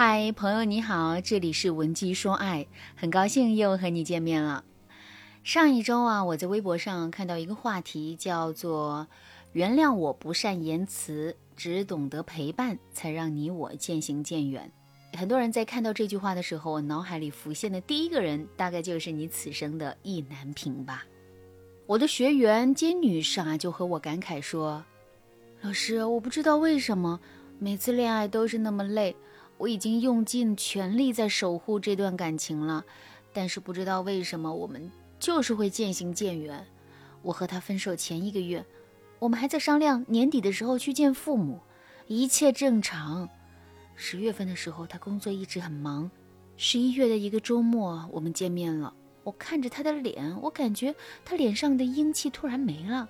嗨，朋友你好，这里是文姬说爱，很高兴又和你见面了。上一周啊，我在微博上看到一个话题，叫做“原谅我不善言辞，只懂得陪伴，才让你我渐行渐远”。很多人在看到这句话的时候，脑海里浮现的第一个人，大概就是你此生的意难平吧。我的学员金女士啊，就和我感慨说：“老师，我不知道为什么每次恋爱都是那么累，我已经用尽全力在守护这段感情了，但是不知道为什么我们。”就是会渐行渐远。我和他分手前一个月，我们还在商量年底的时候去见父母，一切正常。十月份的时候，他工作一直很忙。十一月的一个周末，我们见面了。我看着他的脸，我感觉他脸上的英气突然没了。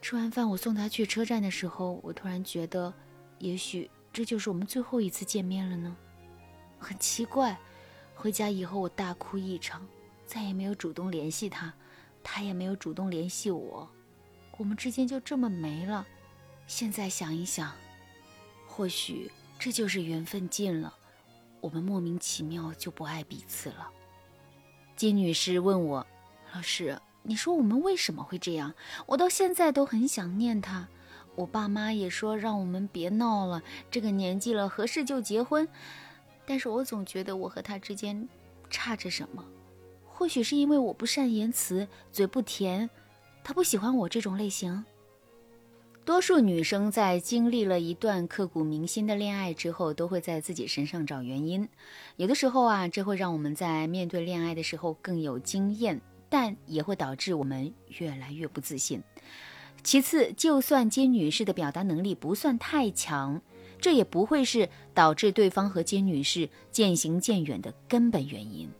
吃完饭，我送他去车站的时候，我突然觉得，也许这就是我们最后一次见面了呢。很奇怪，回家以后我大哭一场。再也没有主动联系他，他也没有主动联系我，我们之间就这么没了。现在想一想，或许这就是缘分尽了，我们莫名其妙就不爱彼此了。金女士问我：“老师，你说我们为什么会这样？我到现在都很想念他。我爸妈也说让我们别闹了，这个年纪了，合适就结婚。但是我总觉得我和他之间差着什么。”或许是因为我不善言辞，嘴不甜，他不喜欢我这种类型。多数女生在经历了一段刻骨铭心的恋爱之后，都会在自己身上找原因。有的时候啊，这会让我们在面对恋爱的时候更有经验，但也会导致我们越来越不自信。其次，就算金女士的表达能力不算太强，这也不会是导致对方和金女士渐行渐远的根本原因。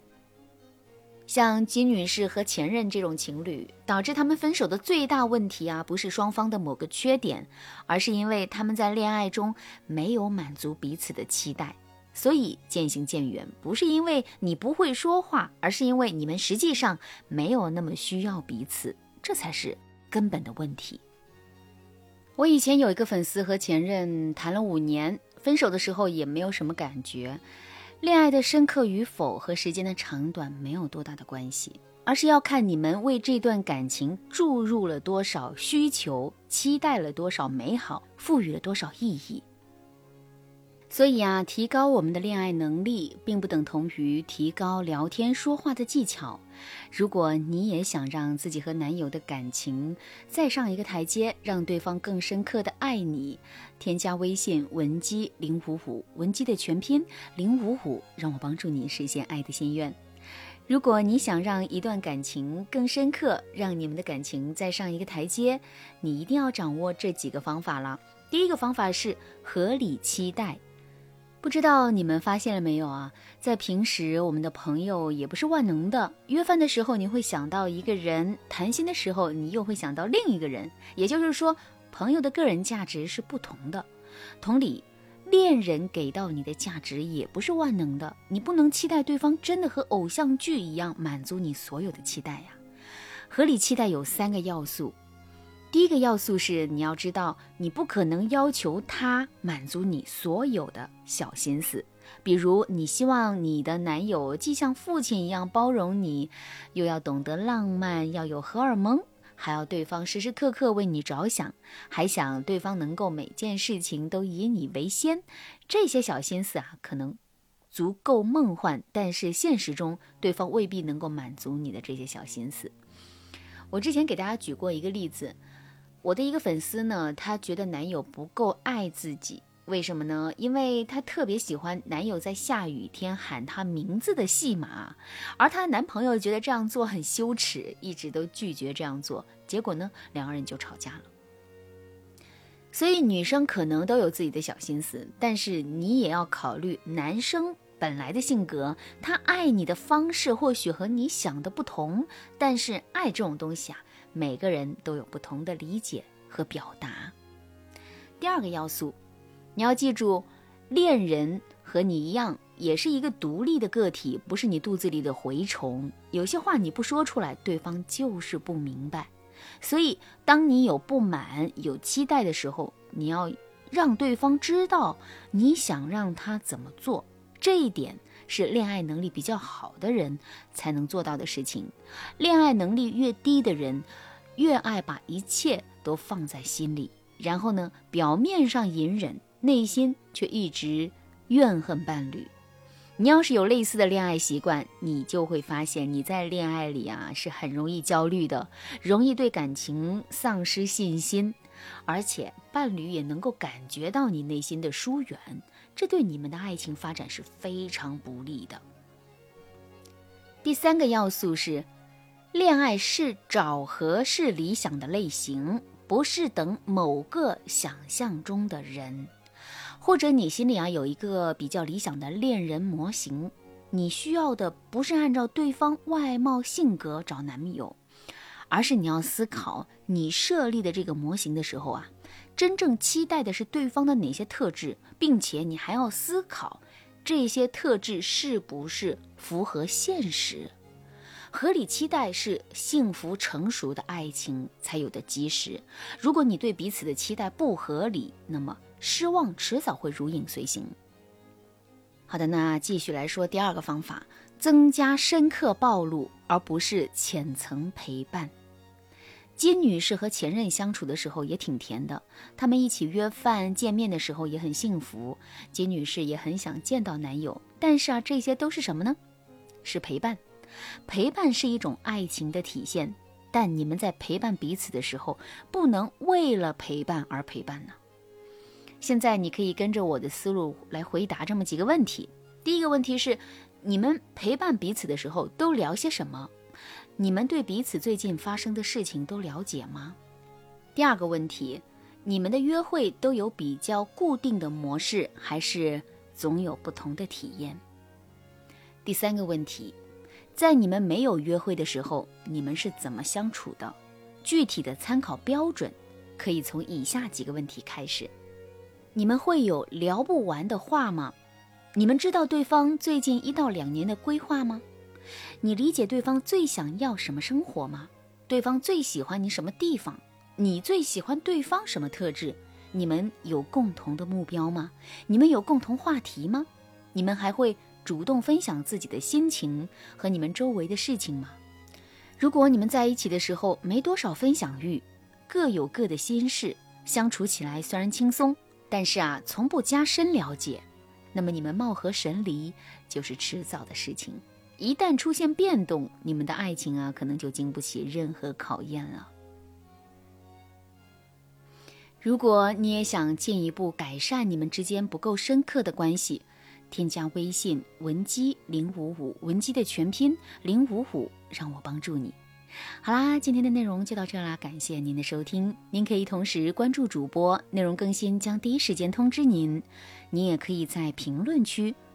像金女士和前任这种情侣，导致他们分手的最大问题啊，不是双方的某个缺点，而是因为他们在恋爱中没有满足彼此的期待，所以渐行渐远。不是因为你不会说话，而是因为你们实际上没有那么需要彼此，这才是根本的问题。我以前有一个粉丝和前任谈了五年，分手的时候也没有什么感觉。恋爱的深刻与否和时间的长短没有多大的关系，而是要看你们为这段感情注入了多少需求，期待了多少美好，赋予了多少意义。所以啊，提高我们的恋爱能力，并不等同于提高聊天说话的技巧。如果你也想让自己和男友的感情再上一个台阶，让对方更深刻的爱你，添加微信文姬零五五，文姬的全拼零五五，让我帮助你实现爱的心愿。如果你想让一段感情更深刻，让你们的感情再上一个台阶，你一定要掌握这几个方法了。第一个方法是合理期待。不知道你们发现了没有啊？在平时，我们的朋友也不是万能的。约饭的时候，你会想到一个人；谈心的时候，你又会想到另一个人。也就是说，朋友的个人价值是不同的。同理，恋人给到你的价值也不是万能的。你不能期待对方真的和偶像剧一样满足你所有的期待呀。合理期待有三个要素。第一个要素是你要知道，你不可能要求他满足你所有的小心思，比如你希望你的男友既像父亲一样包容你，又要懂得浪漫，要有荷尔蒙，还要对方时时刻刻为你着想，还想对方能够每件事情都以你为先。这些小心思啊，可能足够梦幻，但是现实中对方未必能够满足你的这些小心思。我之前给大家举过一个例子。我的一个粉丝呢，她觉得男友不够爱自己，为什么呢？因为她特别喜欢男友在下雨天喊她名字的戏码，而她男朋友觉得这样做很羞耻，一直都拒绝这样做。结果呢，两个人就吵架了。所以女生可能都有自己的小心思，但是你也要考虑男生本来的性格，他爱你的方式或许和你想的不同。但是爱这种东西啊。每个人都有不同的理解和表达。第二个要素，你要记住，恋人和你一样，也是一个独立的个体，不是你肚子里的蛔虫。有些话你不说出来，对方就是不明白。所以，当你有不满、有期待的时候，你要让对方知道你想让他怎么做，这一点是恋爱能力比较好的人才能做到的事情。恋爱能力越低的人，越爱把一切都放在心里，然后呢，表面上隐忍，内心却一直怨恨伴侣。你要是有类似的恋爱习惯，你就会发现你在恋爱里啊是很容易焦虑的，容易对感情丧失信心，而且伴侣也能够感觉到你内心的疏远，这对你们的爱情发展是非常不利的。第三个要素是，恋爱是找合适理想的类型，不是等某个想象中的人。或者你心里啊有一个比较理想的恋人模型，你需要的不是按照对方外貌性格找男友，而是你要思考你设立的这个模型的时候啊，真正期待的是对方的哪些特质，并且你还要思考这些特质是不是符合现实。合理期待是幸福成熟的爱情才有的基石。如果你对彼此的期待不合理，那么。失望迟早会如影随形。好的，那继续来说第二个方法，增加深刻暴露，而不是浅层陪伴。金女士和前任相处的时候也挺甜的，他们一起约饭见面的时候也很幸福。金女士也很想见到男友，但是啊，这些都是什么呢？是陪伴。陪伴是一种爱情的体现，但你们在陪伴彼此的时候，不能为了陪伴而陪伴呢。现在你可以跟着我的思路来回答这么几个问题。第一个问题是，你们陪伴彼此的时候都聊些什么？你们对彼此最近发生的事情都了解吗？第二个问题，你们的约会都有比较固定的模式，还是总有不同的体验？第三个问题，在你们没有约会的时候，你们是怎么相处的？具体的参考标准可以从以下几个问题开始。你们会有聊不完的话吗？你们知道对方最近一到两年的规划吗？你理解对方最想要什么生活吗？对方最喜欢你什么地方？你最喜欢对方什么特质？你们有共同的目标吗？你们有共同话题吗？你们还会主动分享自己的心情和你们周围的事情吗？如果你们在一起的时候没多少分享欲，各有各的心事，相处起来虽然轻松。但是啊，从不加深了解，那么你们貌合神离就是迟早的事情。一旦出现变动，你们的爱情啊，可能就经不起任何考验了。如果你也想进一步改善你们之间不够深刻的关系，添加微信文姬零五五，文姬的全拼零五五，让我帮助你。好啦，今天的内容就到这啦，感谢您的收听。您可以同时关注主播，内容更新将第一时间通知您。您也可以在评论区